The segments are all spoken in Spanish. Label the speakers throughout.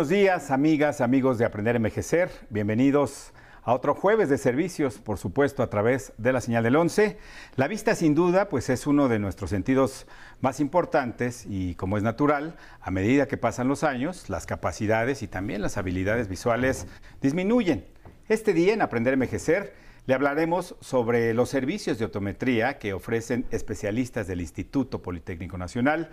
Speaker 1: buenos días, amigas, amigos de Aprender a Envejecer. Bienvenidos a otro jueves de servicios, por supuesto, a través de la señal del 11. La vista, sin duda, pues es uno de nuestros sentidos más importantes y, como es natural, a medida que pasan los años, las capacidades y también las habilidades visuales disminuyen. Este día, en Aprender a Envejecer, le hablaremos sobre los servicios de optometría que ofrecen especialistas del Instituto Politécnico Nacional,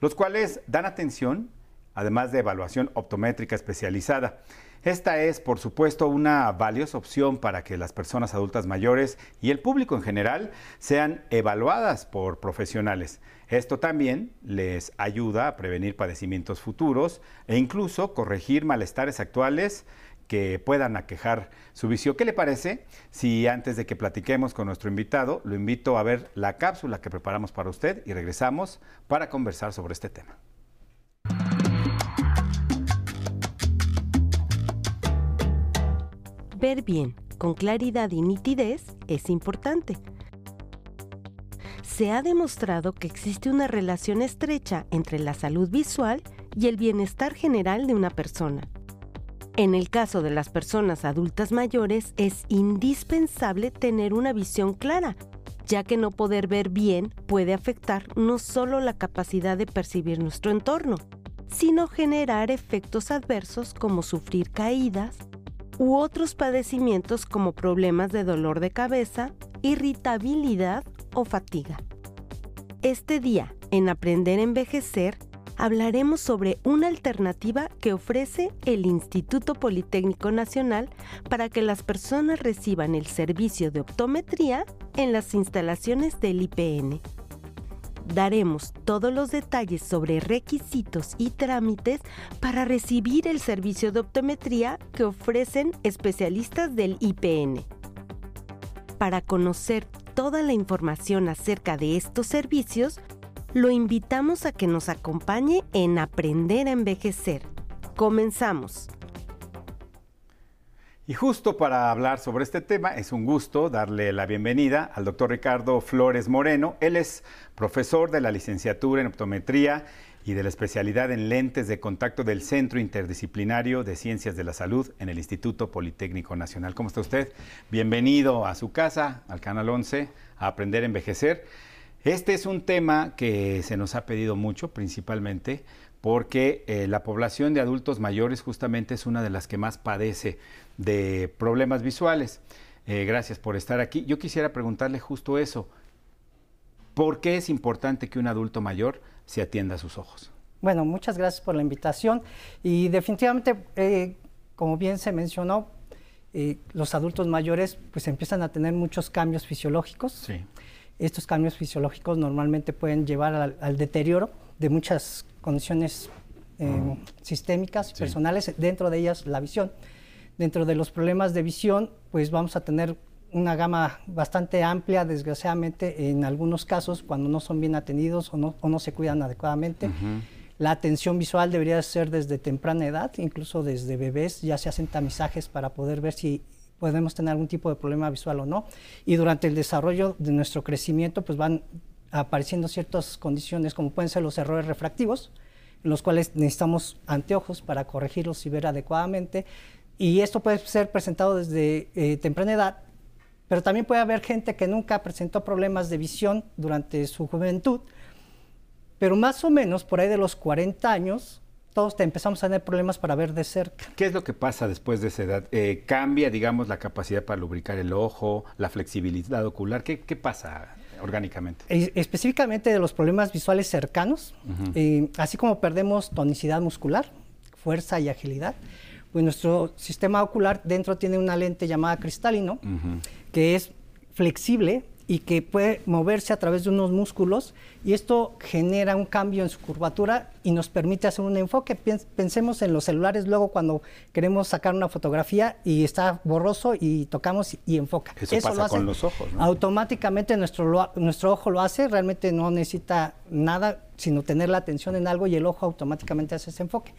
Speaker 1: los cuales dan atención, además de evaluación optométrica especializada. Esta es, por supuesto, una valiosa opción para que las personas adultas mayores y el público en general sean evaluadas por profesionales. Esto también les ayuda a prevenir padecimientos futuros e incluso corregir malestares actuales que puedan aquejar su visión. ¿Qué le parece si antes de que platiquemos con nuestro invitado, lo invito a ver la cápsula que preparamos para usted y regresamos para conversar sobre este tema?
Speaker 2: Ver bien, con claridad y nitidez, es importante. Se ha demostrado que existe una relación estrecha entre la salud visual y el bienestar general de una persona. En el caso de las personas adultas mayores es indispensable tener una visión clara, ya que no poder ver bien puede afectar no solo la capacidad de percibir nuestro entorno, sino generar efectos adversos como sufrir caídas, u otros padecimientos como problemas de dolor de cabeza, irritabilidad o fatiga. Este día, en Aprender a Envejecer, hablaremos sobre una alternativa que ofrece el Instituto Politécnico Nacional para que las personas reciban el servicio de optometría en las instalaciones del IPN daremos todos los detalles sobre requisitos y trámites para recibir el servicio de optometría que ofrecen especialistas del IPN. Para conocer toda la información acerca de estos servicios, lo invitamos a que nos acompañe en Aprender a Envejecer. Comenzamos.
Speaker 1: Y justo para hablar sobre este tema, es un gusto darle la bienvenida al doctor Ricardo Flores Moreno. Él es profesor de la licenciatura en optometría y de la especialidad en lentes de contacto del Centro Interdisciplinario de Ciencias de la Salud en el Instituto Politécnico Nacional. ¿Cómo está usted? Bienvenido a su casa, al Canal 11, a Aprender a Envejecer. Este es un tema que se nos ha pedido mucho, principalmente porque eh, la población de adultos mayores justamente es una de las que más padece de problemas visuales. Eh, gracias por estar aquí. Yo quisiera preguntarle justo eso. ¿Por qué es importante que un adulto mayor se atienda a sus ojos?
Speaker 3: Bueno, muchas gracias por la invitación y definitivamente, eh, como bien se mencionó, eh, los adultos mayores pues empiezan a tener muchos cambios fisiológicos. Sí. Estos cambios fisiológicos normalmente pueden llevar al, deterioro de muchas condiciones sistémicas, personales, dentro de ellas la visión. Dentro de los problemas de visión, pues vamos a tener una gama bastante amplia, desgraciadamente, en algunos casos, cuando no son bien atendidos o no, no se cuidan adecuadamente. La atención visual debería ser desde temprana edad, incluso desde bebés ya se hacen tamizajes para poder ver si podemos tener algún tipo de problema visual o no. Y durante el desarrollo de nuestro crecimiento, pues van apareciendo ciertas condiciones, como pueden ser los errores refractivos, en los cuales necesitamos anteojos para corregirlos y ver adecuadamente. Y esto puede ser presentado desde eh, temprana edad, pero también puede haber gente que nunca presentó problemas de visión durante su juventud, pero más o menos por ahí de los 40 años, todos empezamos a tener problemas para ver de cerca.
Speaker 1: ¿Qué es lo que pasa después de esa edad? Eh, ¿Cambia, digamos, la capacidad para lubricar el ojo, la flexibilidad ocular? ¿Qué, pasa orgánicamente?
Speaker 3: específicamente de los problemas visuales cercanos, eh, así como perdemos tonicidad muscular, fuerza y agilidad, pues nuestro sistema ocular dentro tiene una lente llamada cristalino, que es flexible y que puede moverse a través de unos músculos y esto genera un cambio en su curvatura y nos permite hacer un enfoque. Pensemos en los celulares luego cuando queremos sacar una fotografía y está borroso y tocamos y enfoca.
Speaker 1: Eso, pasa con los ojos. ¿no?
Speaker 3: Automáticamente nuestro, nuestro ojo lo hace, realmente no necesita nada sino tener la atención en algo y el ojo automáticamente hace ese enfoque.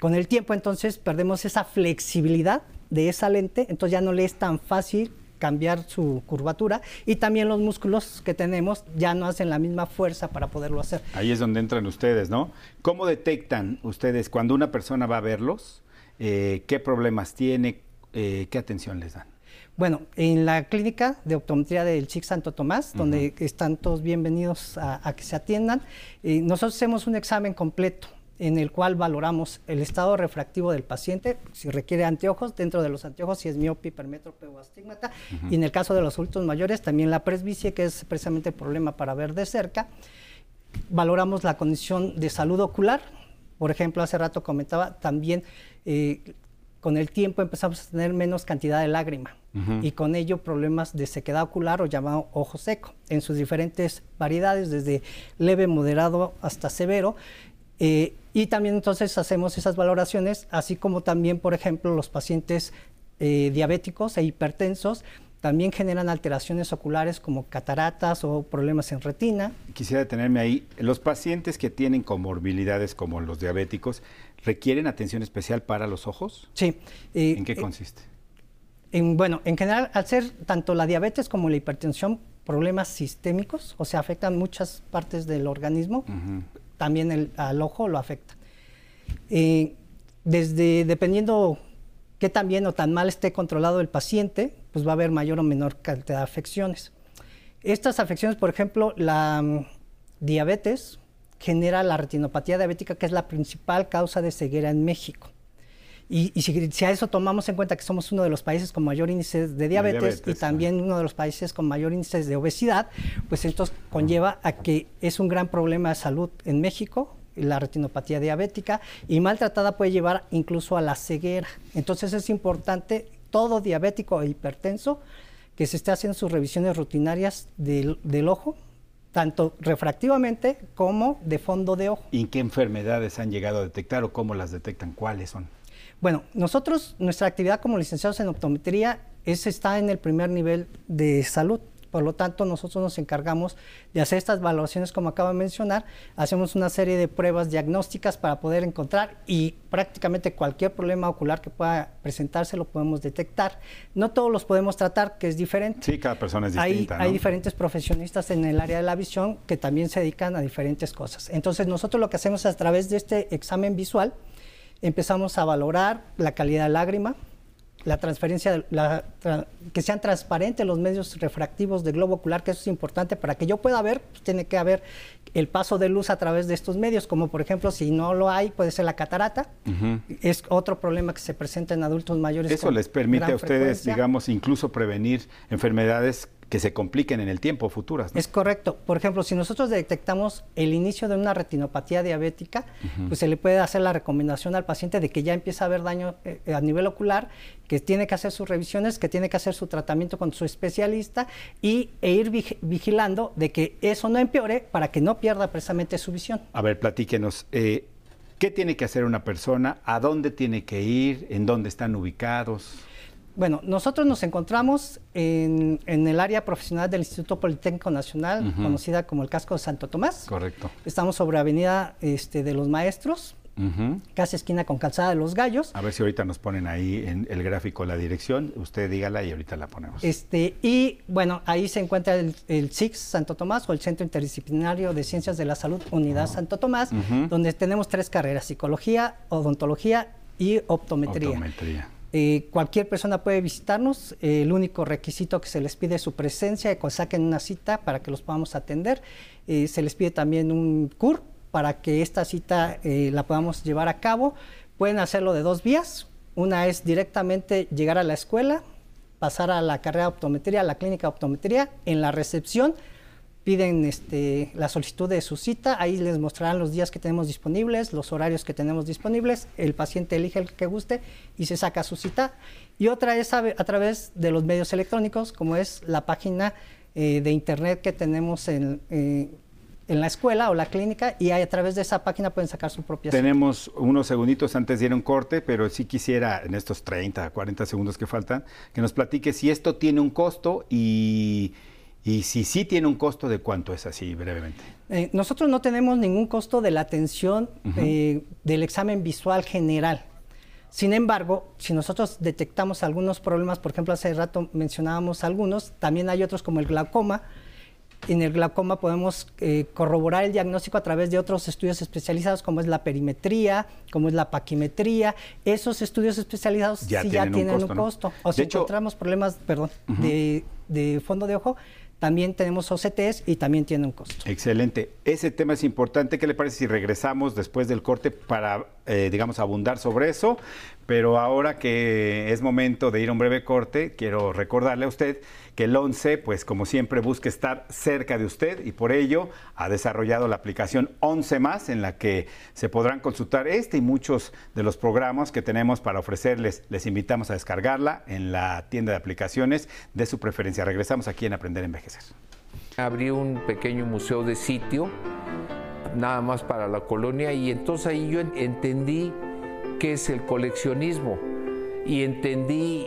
Speaker 3: Con el tiempo entonces perdemos esa flexibilidad de esa lente, entonces ya no le es tan fácil cambiar su curvatura y también los músculos que tenemos ya no hacen la misma fuerza para poderlo hacer.
Speaker 1: Ahí es donde entran ustedes, ¿no? ¿Cómo detectan ustedes cuando una persona va a verlos? Eh, ¿Qué problemas tiene? Eh, ¿Qué atención les dan?
Speaker 3: Bueno, en la clínica de optometría del CHIC Santo Tomás, donde están todos bienvenidos a, que se atiendan, eh, nosotros hacemos un examen completo en el cual valoramos el estado refractivo del paciente, si requiere anteojos, dentro de los anteojos, si es miope, hipermétrope o astigmata, y en el caso de los adultos mayores, también la presbicie, que es precisamente el problema para ver de cerca. Valoramos la condición de salud ocular, por ejemplo, hace rato comentaba, también eh, con el tiempo empezamos a tener menos cantidad de lágrima. Y con ello problemas de sequedad ocular o llamado ojo seco en sus diferentes variedades, desde leve, moderado hasta severo. Eh, y también entonces hacemos esas valoraciones, así como también, por ejemplo, los pacientes eh, diabéticos e hipertensos también generan alteraciones oculares como cataratas o problemas en retina.
Speaker 1: Quisiera detenerme ahí. Los pacientes que tienen comorbilidades como los diabéticos, ¿requieren atención especial para los ojos?
Speaker 3: Sí.
Speaker 1: Eh, ¿En qué consiste?
Speaker 3: En, bueno, en general, al ser tanto la diabetes como la hipertensión problemas sistémicos, o sea, afectan muchas partes del organismo, también el, al ojo lo afecta. Eh, desde, dependiendo qué tan bien o tan mal esté controlado el paciente, pues va a haber mayor o menor cantidad de afecciones. Estas afecciones, por ejemplo, la mm, diabetes genera la retinopatía diabética, que es la principal causa de ceguera en México. Y, si, a eso tomamos en cuenta que somos uno de los países con mayor índice de diabetes, y también uno de los países con mayor índice de obesidad, pues esto conlleva a que es un gran problema de salud en México, la retinopatía diabética y maltratada puede llevar incluso a la ceguera. Entonces es importante todo diabético e hipertenso que se esté haciendo sus revisiones rutinarias del, ojo, tanto refractivamente como de fondo de ojo.
Speaker 1: ¿Y qué enfermedades han llegado a detectar o cómo las detectan? ¿Cuáles son?
Speaker 3: Bueno, nosotros, nuestra actividad como licenciados en optometría es, está en el primer nivel de salud. Por lo tanto, nosotros nos encargamos de hacer estas valoraciones, como acabo de mencionar. Hacemos una serie de pruebas diagnósticas para poder encontrar y prácticamente cualquier problema ocular que pueda presentarse lo podemos detectar. No todos los podemos tratar, que es diferente.
Speaker 1: Sí, cada persona es distinta.
Speaker 3: Hay, hay diferentes profesionistas en el área de la visión que también se dedican a diferentes cosas. Entonces, nosotros lo que hacemos a través de este examen visual, empezamos a valorar la calidad de lágrima, la transferencia, la, que sean transparentes los medios refractivos del globo ocular, que eso es importante para que yo pueda ver, pues, tiene que haber el paso de luz a través de estos medios, como por ejemplo si no lo hay, puede ser la catarata, es otro problema que se presenta en adultos mayores.
Speaker 1: Eso les permite a ustedes, digamos, incluso prevenir enfermedades que se compliquen en el tiempo futuras.
Speaker 3: Es correcto. Por ejemplo, si nosotros detectamos el inicio de una retinopatía diabética, pues se le puede hacer la recomendación al paciente de que ya empieza a haber daño eh, a nivel ocular, que tiene que hacer sus revisiones, que tiene que hacer su tratamiento con su especialista y, e ir vigilando de que eso no empeore para que no pierda precisamente su visión.
Speaker 1: A ver, platíquenos. Eh, ¿Qué tiene que hacer una persona? ¿A dónde tiene que ir? ¿En dónde están ubicados?
Speaker 3: Bueno, nosotros nos encontramos en, el área profesional del Instituto Politécnico Nacional, conocida como el Casco de Santo Tomás.
Speaker 1: Correcto.
Speaker 3: Estamos sobre Avenida este, de los Maestros, casi esquina con Calzada de los Gallos.
Speaker 1: A ver si ahorita nos ponen ahí en el gráfico la dirección, usted dígala y ahorita la ponemos.
Speaker 3: Este, y bueno, ahí se encuentra el, el CIX Santo Tomás o el Centro Interdisciplinario de Ciencias de la Salud Unidad Santo Tomás, donde tenemos tres carreras, psicología, odontología y optometría. optometría. Eh, cualquier persona puede visitarnos. el único requisito que se les pide es su presencia que saquen una cita para que los podamos atender. Eh, se les pide también un CUR para que esta cita eh, la podamos llevar a cabo. Pueden hacerlo de dos vías. Una es directamente llegar a la escuela, pasar a la carrera de optometría, a la clínica de optometría, en la recepción piden este, la solicitud de su cita, ahí les mostrarán los días que tenemos disponibles, los horarios que tenemos disponibles, el paciente elige el que guste y se saca su cita. Y otra es a, través de los medios electrónicos, como es la página eh, de internet que tenemos en, eh, en la escuela o la clínica y a través de esa página pueden sacar su propia
Speaker 1: Tenemos unos segunditos antes de ir a un corte, pero sí quisiera en estos 30, 40 segundos que faltan, que nos platique si esto tiene un costo y y si sí tiene un costo, ¿de cuánto es así brevemente?
Speaker 3: Eh, nosotros no tenemos ningún costo de la atención eh, del examen visual general. Sin embargo, si nosotros detectamos algunos problemas, por ejemplo, hace rato mencionábamos algunos, también hay otros como el glaucoma. En el glaucoma podemos eh, corroborar el diagnóstico a través de otros estudios especializados, como es la perimetría, como es la paquimetría. Esos estudios especializados
Speaker 1: ya
Speaker 3: sí
Speaker 1: tienen
Speaker 3: ya tienen
Speaker 1: un
Speaker 3: un
Speaker 1: costo.
Speaker 3: O
Speaker 1: De
Speaker 3: si
Speaker 1: hecho-
Speaker 3: encontramos problemas, perdón, de, de fondo de ojo, también tenemos OCTs y también tiene un costo.
Speaker 1: Excelente. Ese tema es importante. ¿Qué le parece si regresamos después del corte para, eh, digamos, abundar sobre eso? Pero ahora que es momento de ir a un breve corte, quiero recordarle a usted que el 11, pues como siempre, busca estar cerca de usted y por ello ha desarrollado la aplicación 11 más en la que se podrán consultar este y muchos de los programas que tenemos para ofrecerles. Les invitamos a descargarla en la tienda de aplicaciones de su preferencia. Regresamos aquí en Aprender a Envejecer.
Speaker 4: Abrí un pequeño museo de sitio, nada más para la colonia, y entonces ahí yo en- entendí qué es el coleccionismo y entendí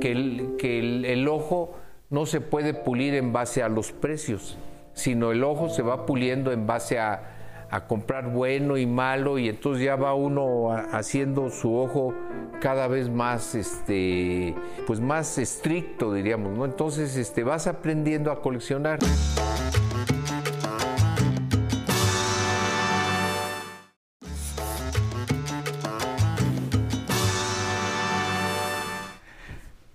Speaker 4: que el, que el ojo no se puede pulir en base a los precios, sino el ojo se va puliendo en base a, a comprar bueno y malo y entonces ya va uno haciendo su ojo cada vez más este pues más estricto diríamos no entonces este vas aprendiendo a coleccionar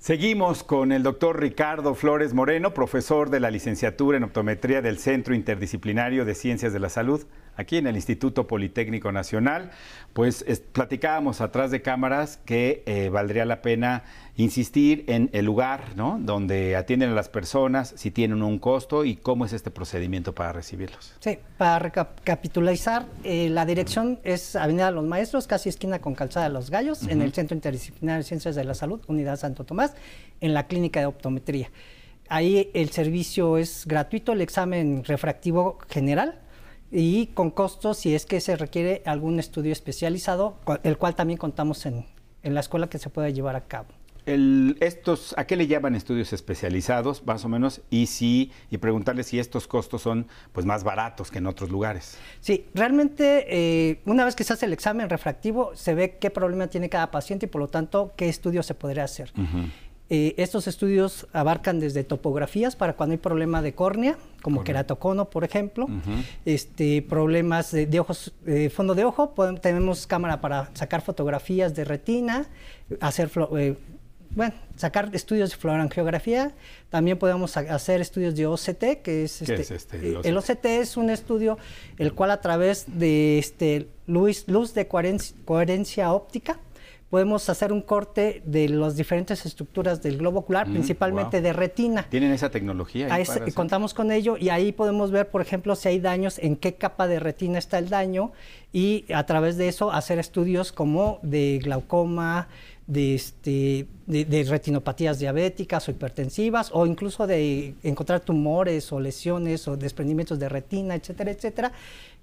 Speaker 1: Seguimos con el doctor Ricardo Flores Moreno, profesor de la licenciatura en optometría del Centro Interdisciplinario de Ciencias de la Salud, aquí en el Instituto Politécnico Nacional. Pues es- platicábamos atrás de cámaras que eh, valdría la pena insistir en el lugar ¿no? donde atienden a las personas, si tienen un costo y cómo es este procedimiento para recibirlos.
Speaker 3: Sí, para recapitulizar, eh, la dirección es Avenida Los Maestros, casi esquina con Calzada de los Gallos, en el Centro Interdisciplinario de Ciencias de la Salud, Unidad Santo Tomás, en la clínica de optometría. Ahí el servicio es gratuito, el examen refractivo general y con costo si es que se requiere algún estudio especializado, el cual también contamos en, en la escuela que se puede llevar a cabo.
Speaker 1: El- estos, ¿A qué le llaman estudios especializados, más o menos? Y si, y preguntarle si estos costos son pues más baratos que en otros lugares.
Speaker 3: Sí, realmente eh, una vez que se hace el examen refractivo se ve qué problema tiene cada paciente y por lo tanto qué estudio se podría hacer. Eh, estos estudios abarcan desde topografías para cuando hay problema de córnea, como queratocono, por ejemplo, este, problemas de, de ojos, eh, fondo de ojo, tenemos cámara para sacar fotografías de retina, hacer eh, bueno, sacar estudios de fluorangiografía, también podemos ha- hacer estudios de OCT, que es,
Speaker 1: ¿Qué
Speaker 3: este,
Speaker 1: es este,
Speaker 3: eh,
Speaker 1: el
Speaker 3: el OCT es un estudio el cual a través de este, luz, luz de coherencia, coherencia óptica podemos hacer un corte de las diferentes estructuras del globo ocular,
Speaker 1: Mm,
Speaker 3: principalmente
Speaker 1: wow.
Speaker 3: de retina.
Speaker 1: ¿Tienen esa tecnología? ahí para
Speaker 3: contamos con ello y ahí podemos ver, por ejemplo, si hay daños, en qué capa de retina está el daño y a través de eso hacer estudios como de glaucoma, de, este, de, de retinopatías diabéticas o hipertensivas o incluso de encontrar tumores o lesiones o desprendimientos de retina, etcétera, etcétera.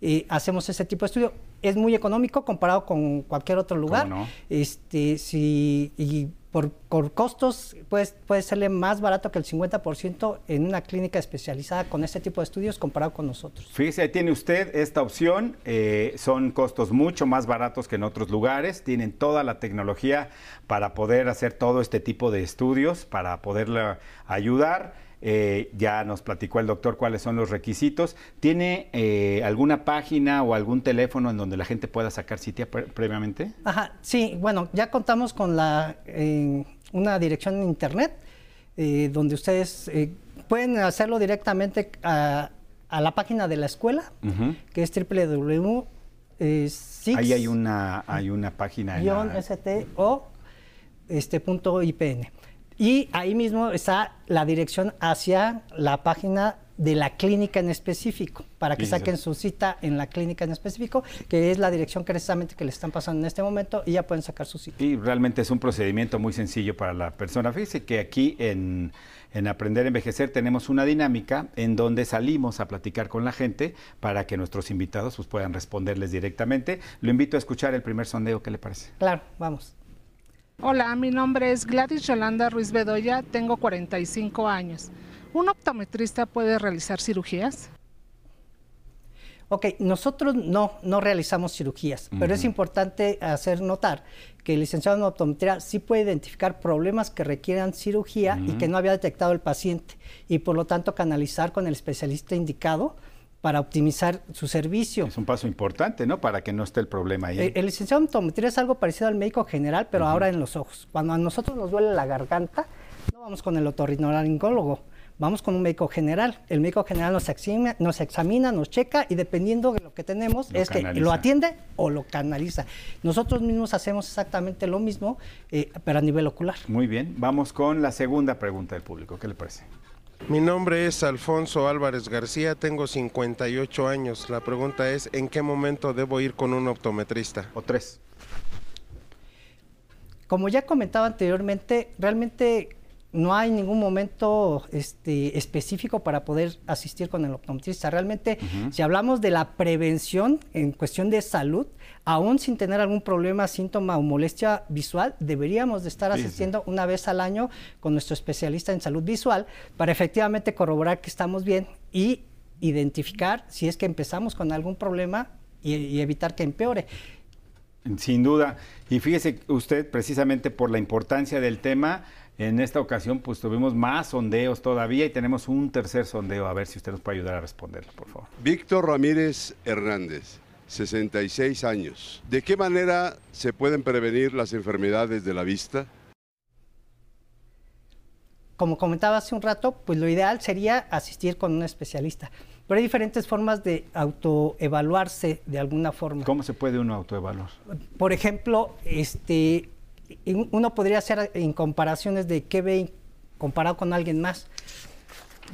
Speaker 3: Eh, hacemos ese tipo de estudio. Es muy económico comparado con cualquier otro lugar.
Speaker 1: no?
Speaker 3: Este, si, y por, por costos puede, puede serle más barato que el 50% en una clínica especializada con este tipo de estudios comparado con nosotros.
Speaker 1: Fíjese, ahí tiene usted esta opción. eh, son costos mucho más baratos que en otros lugares. Tienen toda la tecnología para poder hacer todo este tipo de estudios, para poderla ayudar. Eh, ya nos platicó el doctor cuáles son los requisitos. ¿Tiene eh, alguna página o algún teléfono en donde la gente pueda sacar cita pre- previamente?
Speaker 3: Ajá, sí, bueno, ya contamos con la, eh, una dirección en internet eh, donde ustedes pueden hacerlo directamente a, a la página de la escuela, que es www.
Speaker 1: Ahí hay una, hay una página. en
Speaker 3: guion
Speaker 1: la-
Speaker 3: STO este punto IPN. Y ahí mismo está la dirección hacia la página de la clínica en específico, para que saquen su cita en la clínica en específico, que es la dirección que precisamente que le están pasando en este momento y ya pueden sacar su cita.
Speaker 1: Y realmente es un procedimiento muy sencillo para la persona. Fíjese que aquí en, en Aprender a Envejecer tenemos una dinámica en donde salimos a platicar con la gente para que nuestros invitados pues, puedan responderles directamente. Lo invito a escuchar el primer sondeo, ¿qué le parece?
Speaker 3: Claro, vamos.
Speaker 5: Hola, mi nombre es Gladys Yolanda Ruiz Bedoya, tengo 45 años. ¿Un optometrista puede realizar cirugías?
Speaker 3: Ok, nosotros no, no realizamos cirugías, pero es importante hacer notar que el licenciado en optometría sí puede identificar problemas que requieran cirugía y que no había detectado el paciente y por lo tanto canalizar con el especialista indicado para optimizar su servicio.
Speaker 1: Es un paso importante, ¿no? Para que no esté el problema ahí.
Speaker 3: El, licenciado en optometría es algo parecido al médico general, pero ahora en los ojos. Cuando a nosotros nos duele la garganta, no vamos con el otorrinolaringólogo, vamos con un médico general. El médico general nos examina, nos, examina, nos checa y dependiendo de lo que tenemos es que lo atiende o lo canaliza. Nosotros mismos hacemos exactamente lo mismo, eh, pero a nivel ocular.
Speaker 1: Muy bien, vamos con la segunda pregunta del público. ¿Qué le parece?
Speaker 6: Mi nombre es Alfonso Álvarez García, tengo 58 años. La pregunta es, ¿en qué momento debo ir con un optometrista?
Speaker 1: O tres.
Speaker 3: Como ya comentaba anteriormente, realmente no hay ningún momento este, específico para poder asistir con el optometrista. Realmente, si hablamos de la prevención en cuestión de salud, aún sin tener algún problema, síntoma o molestia visual, deberíamos de estar asistiendo una vez al año con nuestro especialista en salud visual para efectivamente corroborar que estamos bien y identificar si es que empezamos con algún problema y evitar que empeore.
Speaker 1: Sin duda. Y fíjese usted, precisamente por la importancia del tema, en esta ocasión, pues tuvimos más sondeos todavía y tenemos un tercer sondeo. A ver si usted nos puede ayudar a responderlo, por favor.
Speaker 7: Víctor Ramírez Hernández, 66 años. ¿De qué manera se pueden prevenir las enfermedades de la vista?
Speaker 3: Como comentaba hace un rato, pues lo ideal sería asistir con un especialista. Pero hay diferentes formas de autoevaluarse de alguna forma.
Speaker 1: ¿Cómo se puede uno autoevaluar?
Speaker 3: Por ejemplo, este, uno podría hacer en comparaciones de qué ve comparado con alguien más.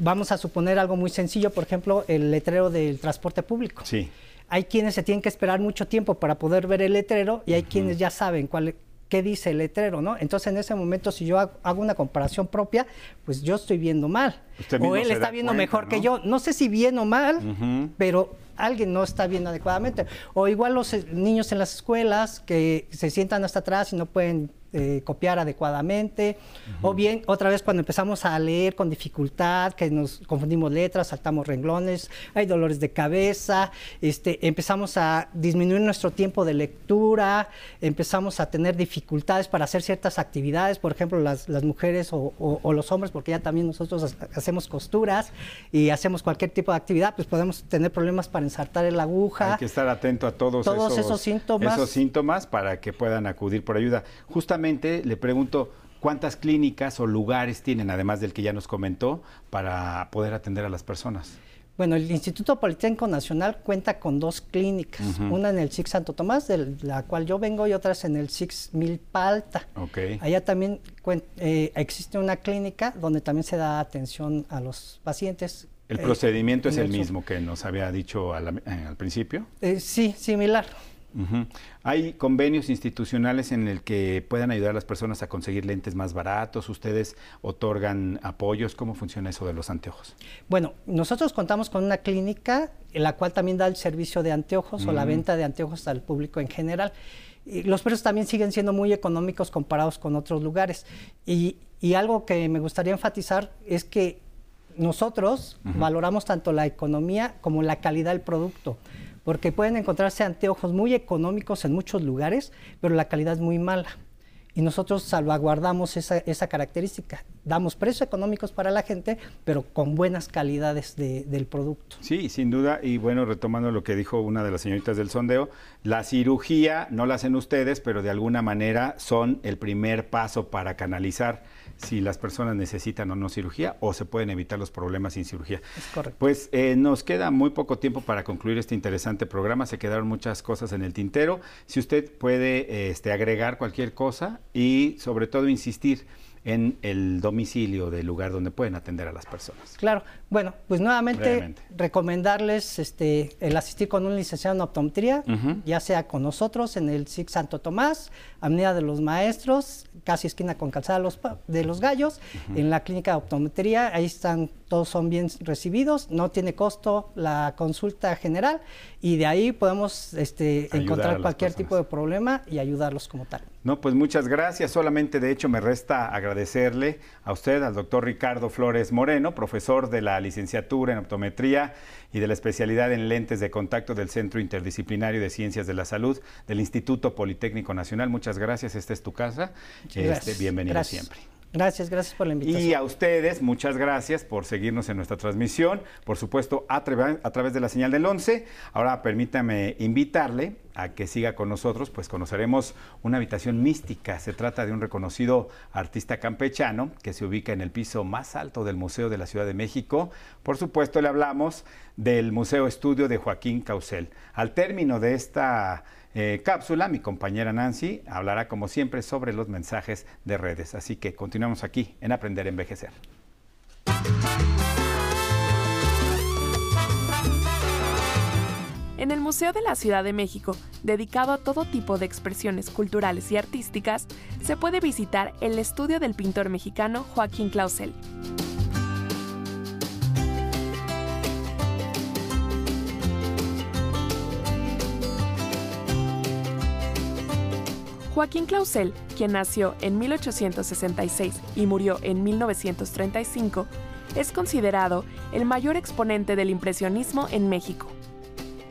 Speaker 3: Vamos a suponer algo muy sencillo, por ejemplo, el letrero del transporte público.
Speaker 1: Sí.
Speaker 3: Hay quienes se tienen que esperar mucho tiempo para poder ver el letrero y hay quienes ya saben cuál, qué dice el letrero, ¿no? Entonces, en ese momento, si yo hago una comparación propia, pues yo estoy viendo mal. o él está viendo mejor que yo. No sé si bien o mal, pero alguien no está viendo adecuadamente. O igual los eh, niños en las escuelas que se sientan hasta atrás y no pueden eh, copiar adecuadamente, o bien otra vez cuando empezamos a leer con dificultad, que nos confundimos letras, saltamos renglones, hay dolores de cabeza, este, empezamos a disminuir nuestro tiempo de lectura, empezamos a tener dificultades para hacer ciertas actividades, por ejemplo las, las mujeres o, los hombres, porque ya también nosotros hacemos costuras y hacemos cualquier tipo de actividad, pues podemos tener problemas para ensartar el aguja.
Speaker 1: Hay que estar atento a todos,
Speaker 3: esos, síntomas.
Speaker 1: esos síntomas para que puedan acudir por ayuda. Justamente le pregunto, ¿cuántas clínicas o lugares tienen, además del que ya nos comentó, para poder atender a las personas?
Speaker 3: Bueno, el Instituto Politécnico Nacional cuenta con dos clínicas, una en el SIX Santo Tomás, de la cual yo vengo, y otra en el SIX Milpalta.
Speaker 1: Okay.
Speaker 3: Allá también eh, existe una clínica donde también se da atención a los pacientes.
Speaker 1: ¿El procedimiento es el, mismo que nos había dicho al, eh, al principio?
Speaker 3: Eh, sí, similar.
Speaker 1: ¿Hay convenios institucionales en el que puedan ayudar a las personas a conseguir lentes más baratos? ¿Ustedes otorgan apoyos? ¿Cómo funciona eso de los anteojos?
Speaker 3: Bueno, nosotros contamos con una clínica en la cual también da el servicio de anteojos o la venta de anteojos al público en general. Y los precios también siguen siendo muy económicos comparados con otros lugares. Y, algo que me gustaría enfatizar es que nosotros valoramos tanto la economía como la calidad del producto porque pueden encontrarse anteojos muy económicos en muchos lugares, pero la calidad es muy mala. Y nosotros salvaguardamos esa, característica. Damos precios económicos para la gente, pero con buenas calidades del producto.
Speaker 1: Sí, sin duda. Y bueno, retomando lo que dijo una de las señoritas del sondeo, la cirugía no la hacen ustedes, pero de alguna manera son el primer paso para canalizar si las personas necesitan o no cirugía o se pueden evitar los problemas sin cirugía.
Speaker 3: Es correcto.
Speaker 1: Pues eh, nos queda muy poco tiempo para concluir este interesante programa. Se quedaron muchas cosas en el tintero. Si usted puede este, agregar cualquier cosa y sobre todo insistir en el domicilio del lugar donde pueden atender a las personas.
Speaker 3: Claro, bueno, pues nuevamente recomendarles este, el asistir con un licenciado en optometría, ya sea con nosotros en el SIC Santo Tomás, Avenida de los Maestros, casi esquina con Calzada de los, de los Gallos, en la clínica de optometría, ahí están, todos son bien recibidos, no tiene costo la consulta general y de ahí podemos este, encontrar cualquier tipo de problema y ayudarlos como tal.
Speaker 1: No, pues muchas gracias. Solamente de hecho me resta agradecerle a usted, al doctor Ricardo Flores Moreno, profesor de la licenciatura en optometría y de la especialidad en lentes de contacto del Centro Interdisciplinario de Ciencias de la Salud del Instituto Politécnico Nacional. Muchas gracias. Esta es tu casa. Este, bienvenido siempre.
Speaker 3: Gracias, gracias por la invitación.
Speaker 1: Y a ustedes, muchas gracias por seguirnos en nuestra transmisión, por supuesto, a, a través de la señal del 11. Ahora permítame invitarle a que siga con nosotros, pues conoceremos una habitación mística. Se trata de un reconocido artista campechano que se ubica en el piso más alto del Museo de la Ciudad de México. Por supuesto, le hablamos del Museo Estudio de Joaquín Causel. Al término de esta eh, cápsula, mi compañera Nancy hablará como siempre sobre los mensajes de redes. Así que continuamos aquí en Aprender a Envejecer.
Speaker 8: En el Museo de la Ciudad de México, dedicado a todo tipo de expresiones culturales y artísticas, se puede visitar el estudio del pintor mexicano Joaquín Clausel. Joaquín Clausel, quien nació en 1866 y murió en 1935, es considerado el mayor exponente del impresionismo en México.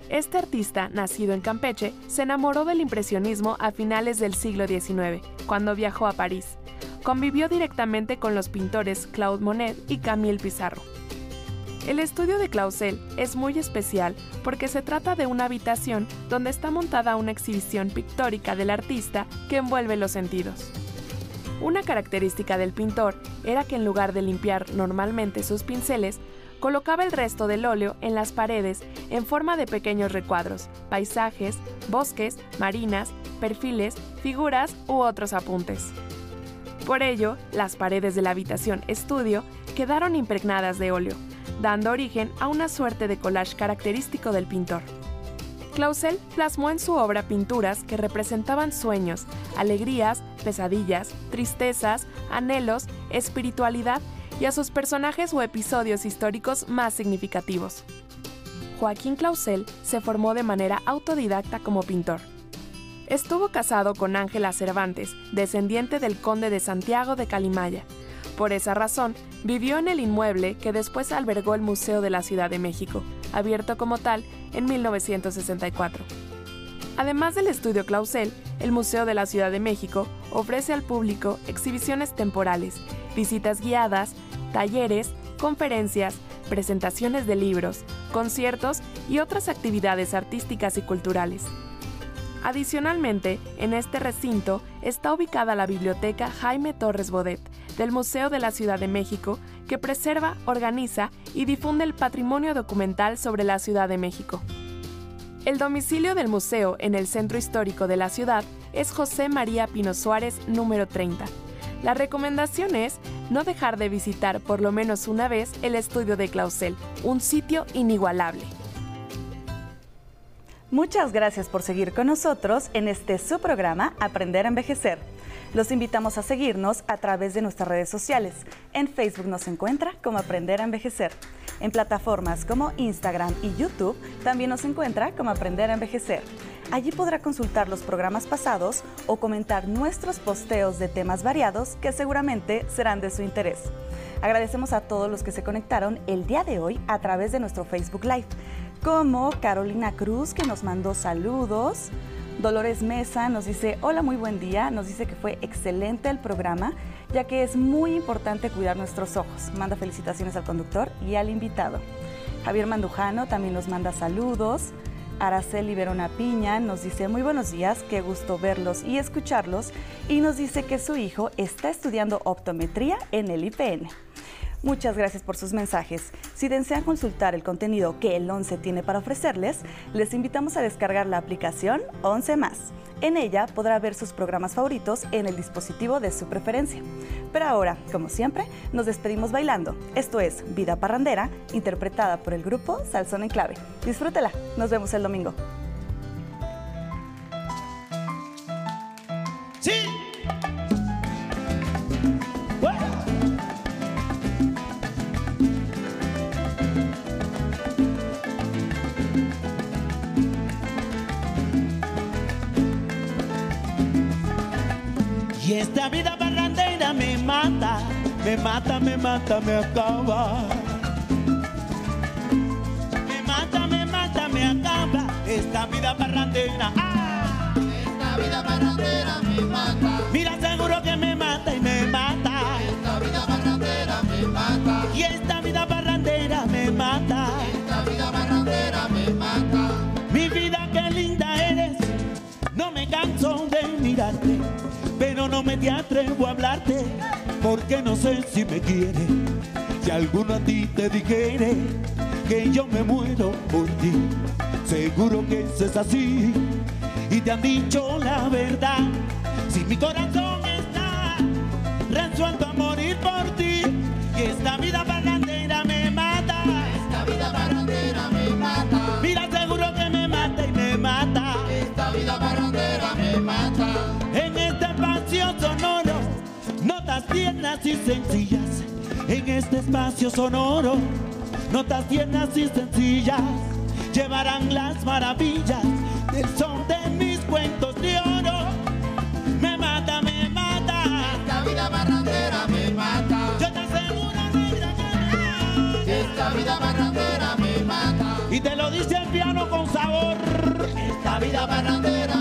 Speaker 8: Este artista, nacido en Campeche, se enamoró del impresionismo a finales del siglo XIX, cuando viajó a París. Convivió directamente con los pintores Claude Monet y Camille Pissarro. El estudio de Clausel es muy especial porque se trata de una habitación donde está montada una exhibición pictórica del artista que envuelve los sentidos. Una característica del pintor era que en lugar de limpiar normalmente sus pinceles, colocaba el resto del óleo en las paredes en forma de pequeños recuadros, paisajes, bosques, marinas, perfiles, figuras u otros apuntes. Por ello, las paredes de la habitación estudio quedaron impregnadas de óleo, dando origen a una suerte de collage característico del pintor. Clausel plasmó en su obra pinturas que representaban sueños, alegrías, pesadillas, tristezas, anhelos, espiritualidad y a sus personajes o episodios históricos más significativos. Joaquín Clausel se formó de manera autodidacta como pintor. Estuvo casado con Ángela Cervantes, descendiente del conde de Santiago de Calimaya, por esa razón, vivió en el inmueble que después albergó el Museo de la Ciudad de México, abierto como tal en 1964. Además del estudio Clausel, el Museo de la Ciudad de México ofrece al público exhibiciones temporales, visitas guiadas, talleres, conferencias, presentaciones de libros, conciertos y otras actividades artísticas y culturales. Adicionalmente, en este recinto está ubicada la Biblioteca Jaime Torres Bodet del Museo de la Ciudad de México, que preserva, organiza y difunde el patrimonio documental sobre la Ciudad de México. El domicilio del museo en el centro histórico de la ciudad es José María Pino Suárez, número 30. La recomendación es no dejar de visitar por lo menos una vez el estudio de Clausel, un sitio inigualable.
Speaker 9: Muchas gracias por seguir con nosotros en este su programa Aprender a Envejecer. Los invitamos a seguirnos a través de nuestras redes sociales. En Facebook nos encuentra como Aprender a Envejecer. En plataformas como Instagram y YouTube también nos encuentra como Aprender a Envejecer. Allí podrá consultar los programas pasados o comentar nuestros posteos de temas variados que seguramente serán de su interés. Agradecemos a todos los que se conectaron el día de hoy a través de nuestro Facebook Live como Carolina Cruz, que nos mandó saludos. Dolores Mesa nos dice, hola, muy buen día. Nos dice que fue excelente el programa, ya que es muy importante cuidar nuestros ojos. Manda felicitaciones al conductor y al invitado. Javier Mandujano también nos manda saludos. Araceli Verona Piña nos dice muy buenos días, qué gusto verlos y escucharlos. Y nos dice que su hijo está estudiando optometría en el IPN. Muchas gracias por sus mensajes. Si desean consultar el contenido que el 11 tiene para ofrecerles, les invitamos a descargar la aplicación 11 más. En ella podrá ver sus programas favoritos en el dispositivo de su preferencia. Pero ahora, como siempre, nos despedimos bailando. Esto es Vida Parrandera, interpretada por el grupo Salsón en Clave. Disfrútela. Nos vemos el domingo.
Speaker 10: Esta vida barrandera me mata, me mata, me mata, me acaba. Me mata, me mata, me acaba esta vida barrandera. ¡Ah!
Speaker 11: Esta vida barrandera me mata.
Speaker 10: Mira, seguro que me me te atrevo a hablarte, porque no sé si me quiere. Si alguno a ti te dijere que yo me muero por ti, seguro que eso es así. Y te han dicho la verdad, si mi corazón está resuelto a morir por ti, y esta vida barrandera notas tiernas y sencillas. En este espacio sonoro, notas tiernas y sencillas. Llevarán las maravillas del son de mis cuentos de oro. Me mata, me mata.
Speaker 11: Esta vida barrandera me mata.
Speaker 10: Yo te aseguro, me mata.
Speaker 11: Esta vida barrandera me mata.
Speaker 10: Y te lo dice el piano con sabor.
Speaker 11: Esta vida barrandera